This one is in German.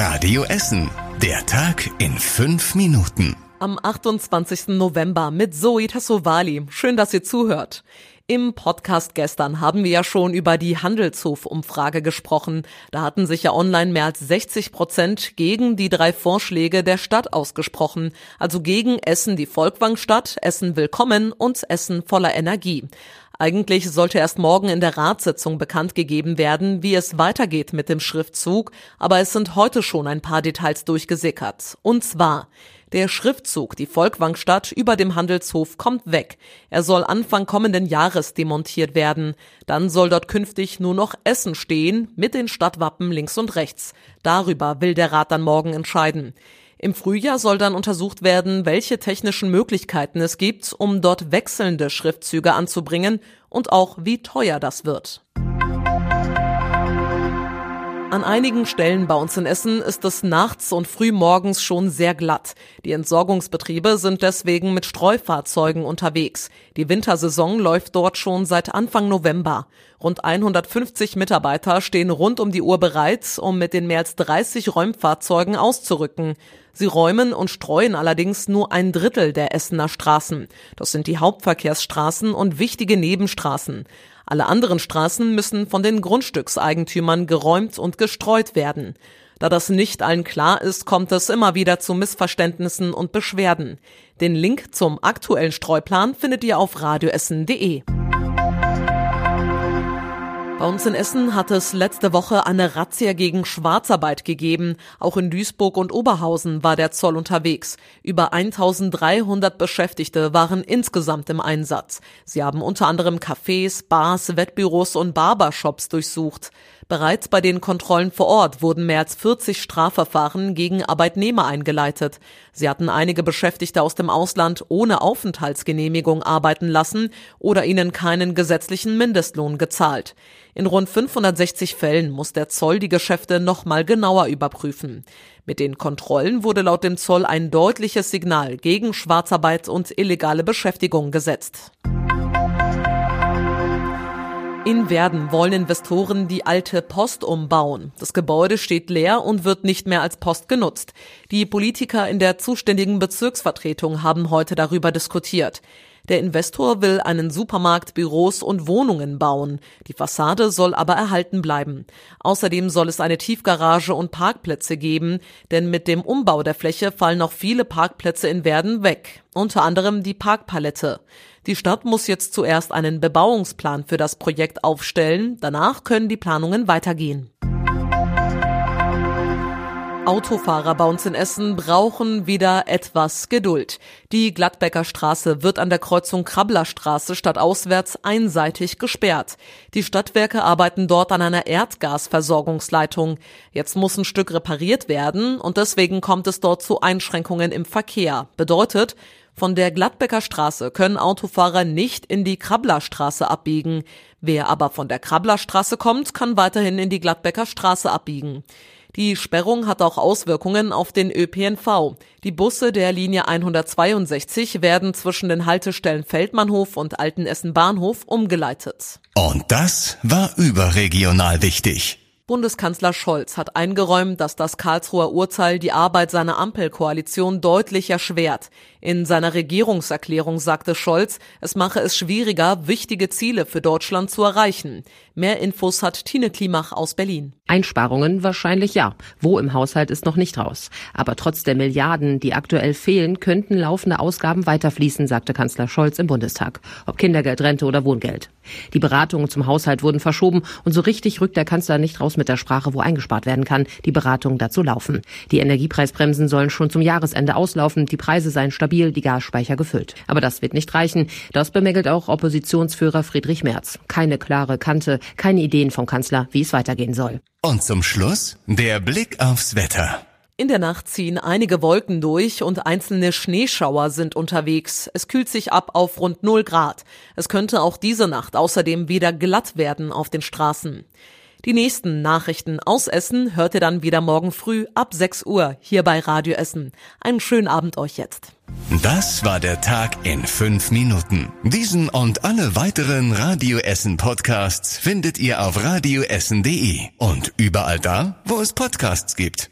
Radio Essen. Der Tag in fünf Minuten. Am 28. November mit Zoe Tassovali. Schön, dass ihr zuhört. Im Podcast gestern haben wir ja schon über die Handelshof-Umfrage gesprochen. Da hatten sich ja online mehr als 60 Prozent gegen die drei Vorschläge der Stadt ausgesprochen. Also gegen Essen die Volkwangstadt, Essen willkommen und Essen voller Energie. Eigentlich sollte erst morgen in der Ratssitzung bekannt gegeben werden, wie es weitergeht mit dem Schriftzug, aber es sind heute schon ein paar Details durchgesickert. Und zwar der Schriftzug Die Volkwangstadt über dem Handelshof kommt weg. Er soll Anfang kommenden Jahres demontiert werden. Dann soll dort künftig nur noch Essen stehen mit den Stadtwappen links und rechts. Darüber will der Rat dann morgen entscheiden. Im Frühjahr soll dann untersucht werden, welche technischen Möglichkeiten es gibt, um dort wechselnde Schriftzüge anzubringen und auch wie teuer das wird. An einigen Stellen bei uns in Essen ist es nachts und frühmorgens schon sehr glatt. Die Entsorgungsbetriebe sind deswegen mit Streufahrzeugen unterwegs. Die Wintersaison läuft dort schon seit Anfang November. Rund 150 Mitarbeiter stehen rund um die Uhr bereit, um mit den mehr als 30 Räumfahrzeugen auszurücken. Sie räumen und streuen allerdings nur ein Drittel der Essener Straßen. Das sind die Hauptverkehrsstraßen und wichtige Nebenstraßen. Alle anderen Straßen müssen von den Grundstückseigentümern geräumt und gestreut werden. Da das nicht allen klar ist, kommt es immer wieder zu Missverständnissen und Beschwerden. Den Link zum aktuellen Streuplan findet ihr auf radioessen.de. Bei uns in Essen hat es letzte Woche eine Razzia gegen Schwarzarbeit gegeben. Auch in Duisburg und Oberhausen war der Zoll unterwegs. Über 1300 Beschäftigte waren insgesamt im Einsatz. Sie haben unter anderem Cafés, Bars, Wettbüros und Barbershops durchsucht. Bereits bei den Kontrollen vor Ort wurden mehr als 40 Strafverfahren gegen Arbeitnehmer eingeleitet. Sie hatten einige Beschäftigte aus dem Ausland ohne Aufenthaltsgenehmigung arbeiten lassen oder ihnen keinen gesetzlichen Mindestlohn gezahlt. In rund 560 Fällen muss der Zoll die Geschäfte nochmal genauer überprüfen. Mit den Kontrollen wurde laut dem Zoll ein deutliches Signal gegen Schwarzarbeit und illegale Beschäftigung gesetzt. In Werden wollen Investoren die alte Post umbauen. Das Gebäude steht leer und wird nicht mehr als Post genutzt. Die Politiker in der zuständigen Bezirksvertretung haben heute darüber diskutiert. Der Investor will einen Supermarkt, Büros und Wohnungen bauen. Die Fassade soll aber erhalten bleiben. Außerdem soll es eine Tiefgarage und Parkplätze geben, denn mit dem Umbau der Fläche fallen noch viele Parkplätze in Werden weg, unter anderem die Parkpalette. Die Stadt muss jetzt zuerst einen Bebauungsplan für das Projekt aufstellen, danach können die Planungen weitergehen. Autofahrer bei uns in Essen brauchen wieder etwas Geduld. Die Gladbecker Straße wird an der Kreuzung Krabblerstraße stadtauswärts einseitig gesperrt. Die Stadtwerke arbeiten dort an einer Erdgasversorgungsleitung. Jetzt muss ein Stück repariert werden und deswegen kommt es dort zu Einschränkungen im Verkehr. Bedeutet, von der Gladbecker Straße können Autofahrer nicht in die Krabblerstraße abbiegen. Wer aber von der Krabblerstraße kommt, kann weiterhin in die Gladbecker Straße abbiegen. Die Sperrung hat auch Auswirkungen auf den ÖPNV. Die Busse der Linie 162 werden zwischen den Haltestellen Feldmannhof und Altenessen Bahnhof umgeleitet. Und das war überregional wichtig. Bundeskanzler Scholz hat eingeräumt, dass das Karlsruher Urteil die Arbeit seiner Ampelkoalition deutlich erschwert. In seiner Regierungserklärung sagte Scholz, es mache es schwieriger, wichtige Ziele für Deutschland zu erreichen. Mehr Infos hat Tine Klimach aus Berlin. Einsparungen wahrscheinlich ja. Wo im Haushalt ist noch nicht raus. Aber trotz der Milliarden, die aktuell fehlen, könnten laufende Ausgaben weiterfließen, sagte Kanzler Scholz im Bundestag. Ob Kindergeld, Rente oder Wohngeld. Die Beratungen zum Haushalt wurden verschoben und so richtig rückt der Kanzler nicht raus mit der Sprache, wo eingespart werden kann. Die Beratungen dazu laufen. Die Energiepreisbremsen sollen schon zum Jahresende auslaufen. Die Preise seien stabil stabil die Gasspeicher gefüllt. Aber das wird nicht reichen. Das bemängelt auch Oppositionsführer Friedrich Merz. Keine klare Kante, keine Ideen vom Kanzler, wie es weitergehen soll. Und zum Schluss der Blick aufs Wetter. In der Nacht ziehen einige Wolken durch und einzelne Schneeschauer sind unterwegs. Es kühlt sich ab auf rund 0 Grad. Es könnte auch diese Nacht außerdem wieder glatt werden auf den Straßen. Die nächsten Nachrichten aus Essen hört ihr dann wieder morgen früh ab 6 Uhr hier bei Radio Essen. Einen schönen Abend euch jetzt. Das war der Tag in fünf Minuten. Diesen und alle weiteren Radio Essen Podcasts findet ihr auf radioessen.de und überall da, wo es Podcasts gibt.